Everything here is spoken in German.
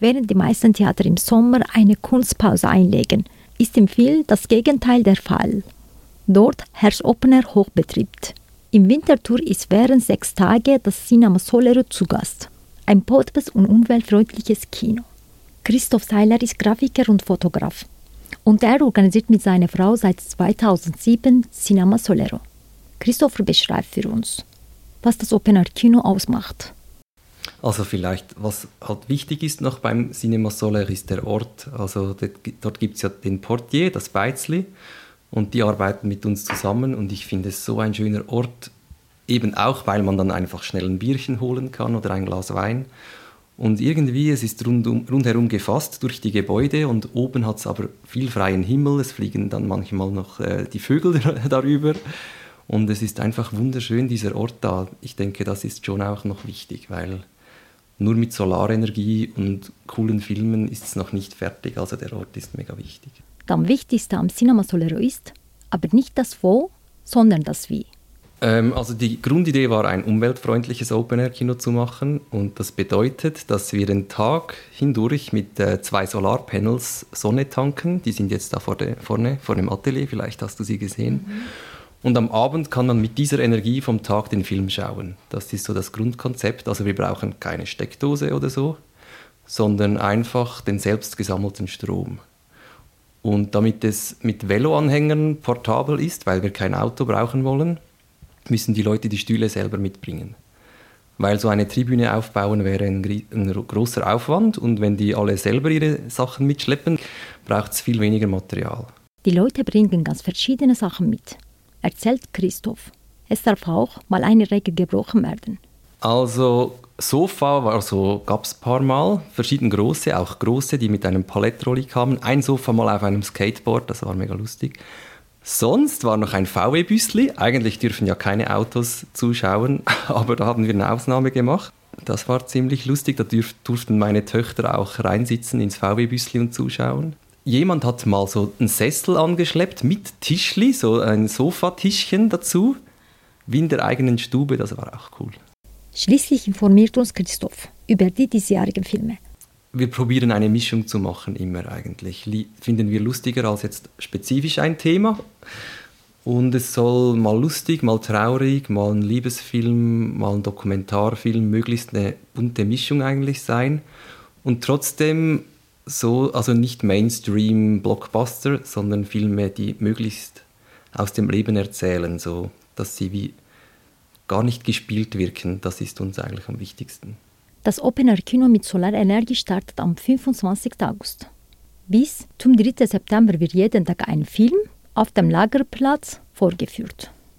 Während die meisten Theater im Sommer eine Kunstpause einlegen, ist im Film das Gegenteil der Fall. Dort herrscht offener Hochbetrieb. Im Wintertour ist während sechs Tage das Cinema Solero zu Gast. Ein potes und umweltfreundliches Kino. Christoph Seiler ist Grafiker und Fotograf. Und er organisiert mit seiner Frau seit 2007 Cinema Solero. Christopher beschreibt für uns, was das Open Air Kino ausmacht. Also vielleicht, was halt wichtig ist noch beim Cinema Soler ist der Ort. Also dort gibt es ja den Portier, das Beizli, und die arbeiten mit uns zusammen und ich finde es so ein schöner Ort, eben auch, weil man dann einfach schnell ein Bierchen holen kann oder ein Glas Wein. Und irgendwie, es ist rundum, rundherum gefasst durch die Gebäude und oben hat es aber viel freien Himmel. Es fliegen dann manchmal noch äh, die Vögel darüber. Und es ist einfach wunderschön, dieser Ort da. Ich denke, das ist schon auch noch wichtig, weil nur mit Solarenergie und coolen Filmen ist es noch nicht fertig. Also der Ort ist mega wichtig. Am wichtigsten am Cinema Solero ist aber nicht das Wo, sondern das Wie. Ähm, also die Grundidee war, ein umweltfreundliches Open-Air-Kino zu machen. Und das bedeutet, dass wir den Tag hindurch mit äh, zwei Solarpanels Sonne tanken. Die sind jetzt da vor de, vorne vor dem Atelier, vielleicht hast du sie gesehen. Mhm. Und am Abend kann man mit dieser Energie vom Tag den Film schauen. Das ist so das Grundkonzept. Also wir brauchen keine Steckdose oder so, sondern einfach den selbst gesammelten Strom. Und damit es mit Veloanhängern portabel ist, weil wir kein Auto brauchen wollen, müssen die Leute die Stühle selber mitbringen. Weil so eine Tribüne aufbauen wäre ein, ein großer Aufwand und wenn die alle selber ihre Sachen mitschleppen, braucht es viel weniger Material. Die Leute bringen ganz verschiedene Sachen mit erzählt Christoph. Es darf auch mal eine Regel gebrochen werden. Also Sofa war gab es ein paar Mal, verschieden große, auch große, die mit einem Palettrolli kamen. Ein Sofa mal auf einem Skateboard, das war mega lustig. Sonst war noch ein VW-Büsli. Eigentlich dürfen ja keine Autos zuschauen, aber da haben wir eine Ausnahme gemacht. Das war ziemlich lustig. Da durften meine Töchter auch reinsitzen ins VW-Büsli und zuschauen jemand hat mal so einen Sessel angeschleppt mit Tischli, so ein Sofatischchen dazu, wie in der eigenen Stube, das war auch cool. Schließlich informiert uns Christoph über die diesjährigen Filme. Wir probieren eine Mischung zu machen, immer eigentlich. Finden wir lustiger als jetzt spezifisch ein Thema. Und es soll mal lustig, mal traurig, mal ein Liebesfilm, mal ein Dokumentarfilm, möglichst eine bunte Mischung eigentlich sein. Und trotzdem so, also nicht Mainstream-Blockbuster, sondern Filme, die möglichst aus dem Leben erzählen, so dass sie wie gar nicht gespielt wirken. Das ist uns eigentlich am wichtigsten. Das Open Air Kino mit Solarenergie startet am 25. August. Bis zum 3. September wird jeden Tag ein Film auf dem Lagerplatz vorgeführt.